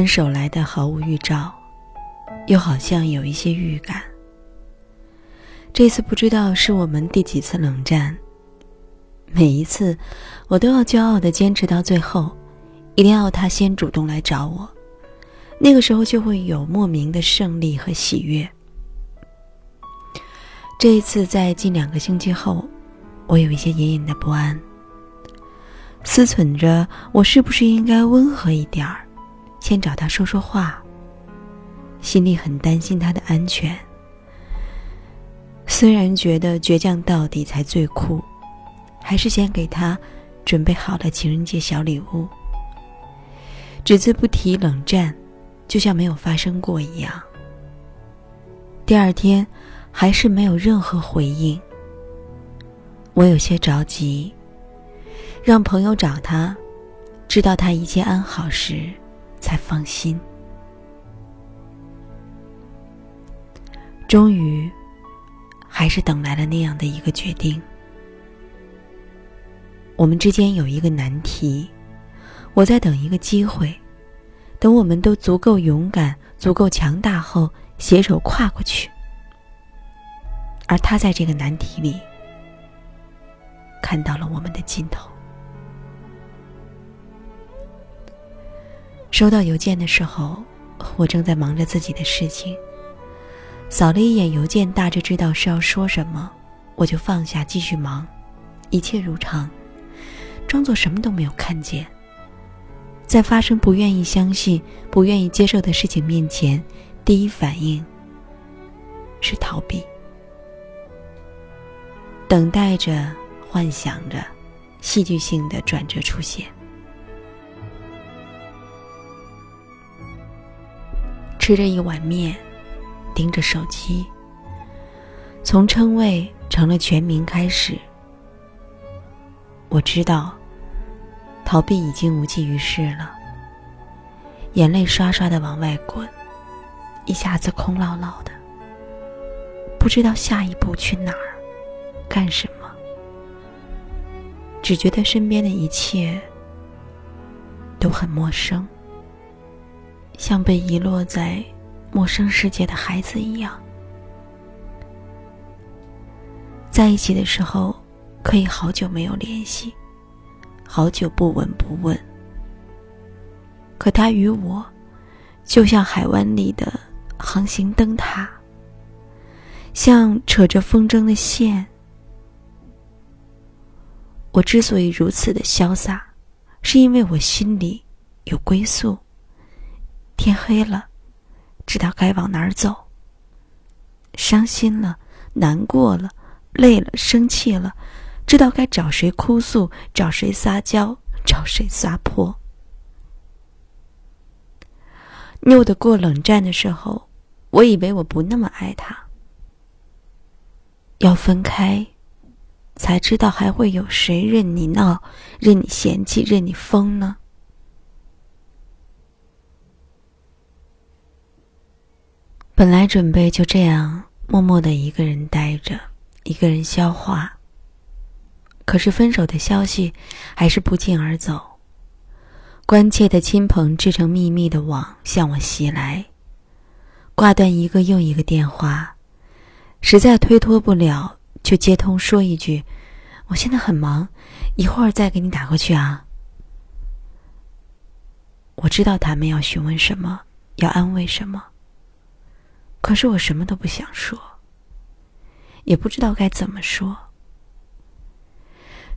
分手来的毫无预兆，又好像有一些预感。这次不知道是我们第几次冷战。每一次，我都要骄傲的坚持到最后，一定要他先主动来找我，那个时候就会有莫名的胜利和喜悦。这一次，在近两个星期后，我有一些隐隐的不安，思忖着我是不是应该温和一点儿，先找他说说话，心里很担心他的安全。虽然觉得倔强到底才最酷。还是先给他准备好了情人节小礼物，只字不提冷战，就像没有发生过一样。第二天还是没有任何回应，我有些着急，让朋友找他，知道他一切安好时，才放心。终于，还是等来了那样的一个决定。我们之间有一个难题，我在等一个机会，等我们都足够勇敢、足够强大后，携手跨过去。而他在这个难题里看到了我们的尽头。收到邮件的时候，我正在忙着自己的事情，扫了一眼邮件，大致知道是要说什么，我就放下继续忙，一切如常。装作什么都没有看见。在发生不愿意相信、不愿意接受的事情面前，第一反应是逃避，等待着、幻想着戏剧性的转折出现。吃着一碗面，盯着手机，从称谓成了全名开始，我知道。逃避已经无济于事了，眼泪刷刷的往外滚，一下子空落落的，不知道下一步去哪儿，干什么，只觉得身边的一切都很陌生，像被遗落在陌生世界的孩子一样。在一起的时候，可以好久没有联系。好久不闻不问，可他与我，就像海湾里的航行灯塔，像扯着风筝的线。我之所以如此的潇洒，是因为我心里有归宿。天黑了，知道该往哪儿走。伤心了，难过了，累了，生气了。知道该找谁哭诉，找谁撒娇，找谁撒泼。拗得过冷战的时候，我以为我不那么爱他。要分开，才知道还会有谁任你闹，任你嫌弃，任你疯呢？本来准备就这样默默的一个人待着，一个人消化。可是分手的消息还是不胫而走，关切的亲朋织成密密的网向我袭来，挂断一个又一个电话，实在推脱不了，就接通说一句：“我现在很忙，一会儿再给你打过去啊。”我知道他们要询问什么，要安慰什么，可是我什么都不想说，也不知道该怎么说。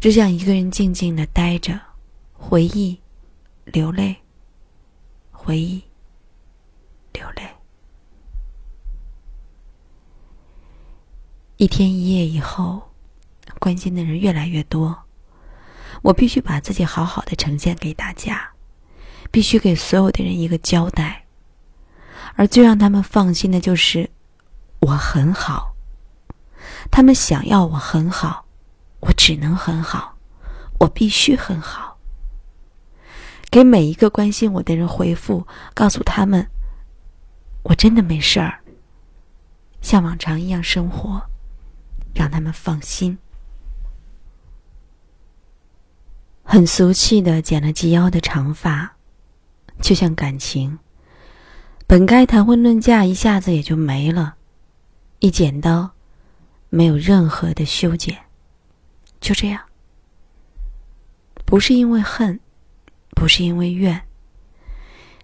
只想一个人静静的待着，回忆，流泪，回忆，流泪。一天一夜以后，关心的人越来越多，我必须把自己好好的呈现给大家，必须给所有的人一个交代。而最让他们放心的就是，我很好，他们想要我很好。我只能很好，我必须很好。给每一个关心我的人回复，告诉他们，我真的没事儿。像往常一样生活，让他们放心。很俗气的剪了及腰的长发，就像感情，本该谈婚论嫁，一下子也就没了，一剪刀，没有任何的修剪，就这样。不是因为恨，不是因为怨，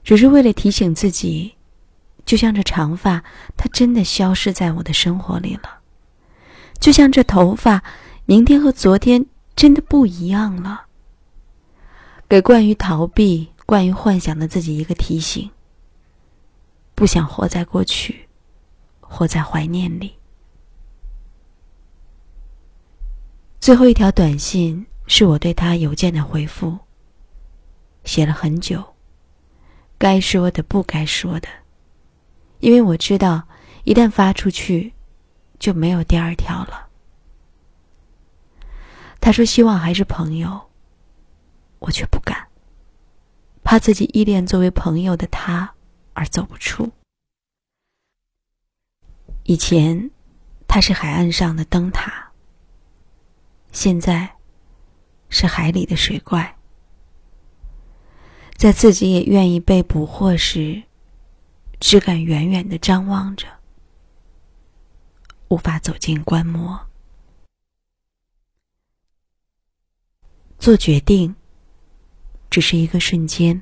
只是为了提醒自己，就像这长发，它真的消失在我的生活里了；就像这头发，明天和昨天真的不一样了。给惯于逃避、惯于幻想的自己一个提醒：不想活在过去，活在怀念里。最后一条短信。是我对他邮件的回复。写了很久，该说的不该说的，因为我知道一旦发出去，就没有第二条了。他说希望还是朋友，我却不敢，怕自己依恋作为朋友的他而走不出。以前，他是海岸上的灯塔，现在。是海里的水怪，在自己也愿意被捕获时，只敢远远的张望着，无法走近观摩。做决定，只是一个瞬间；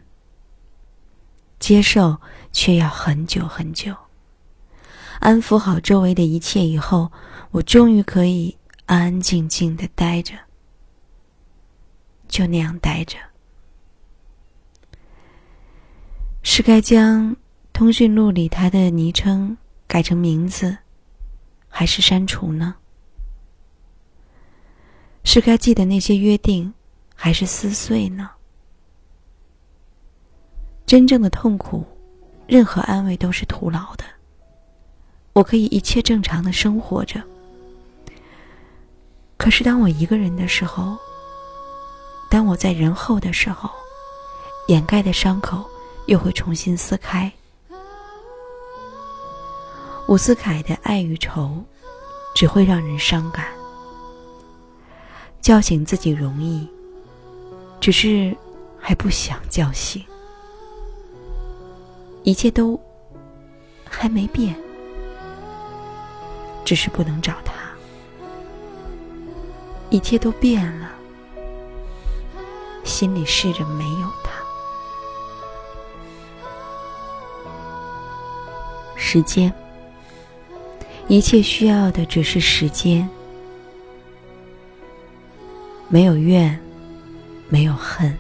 接受，却要很久很久。安抚好周围的一切以后，我终于可以安安静静的待着。就那样待着，是该将通讯录里他的昵称改成名字，还是删除呢？是该记得那些约定，还是撕碎呢？真正的痛苦，任何安慰都是徒劳的。我可以一切正常的生活着，可是当我一个人的时候。当我在人后的时候，掩盖的伤口又会重新撕开。伍思凯的爱与愁，只会让人伤感。叫醒自己容易，只是还不想叫醒。一切都还没变，只是不能找他。一切都变了。心里试着没有他。时间，一切需要的只是时间。没有怨，没有恨。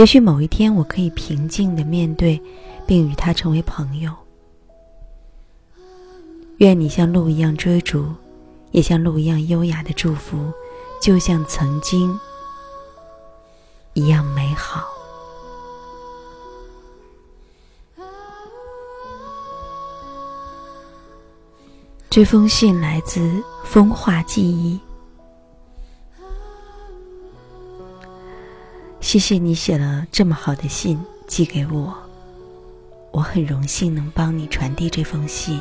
也许某一天，我可以平静的面对，并与他成为朋友。愿你像鹿一样追逐，也像鹿一样优雅的祝福，就像曾经。一样美好。这封信来自风化记忆。谢谢你写了这么好的信寄给我，我很荣幸能帮你传递这封信。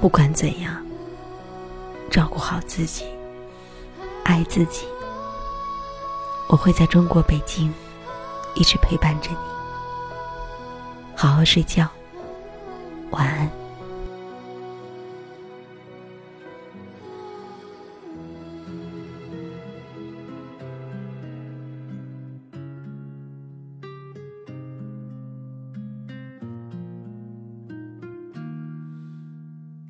不管怎样，照顾好自己，爱自己。我会在中国北京一直陪伴着你，好好睡觉，晚安。